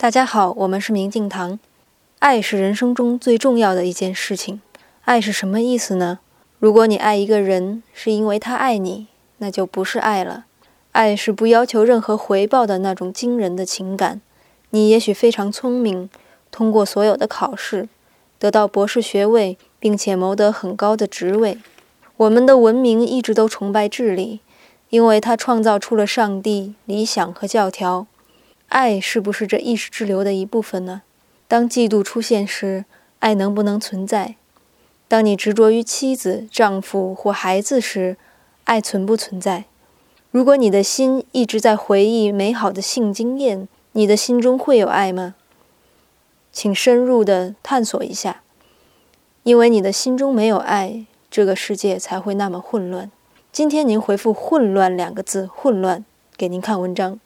大家好，我们是明镜堂。爱是人生中最重要的一件事情。爱是什么意思呢？如果你爱一个人是因为他爱你，那就不是爱了。爱是不要求任何回报的那种惊人的情感。你也许非常聪明，通过所有的考试，得到博士学位，并且谋得很高的职位。我们的文明一直都崇拜智力，因为它创造出了上帝、理想和教条。爱是不是这意识之流的一部分呢？当嫉妒出现时，爱能不能存在？当你执着于妻子、丈夫或孩子时，爱存不存在？如果你的心一直在回忆美好的性经验，你的心中会有爱吗？请深入地探索一下，因为你的心中没有爱，这个世界才会那么混乱。今天您回复“混乱”两个字，混乱，给您看文章。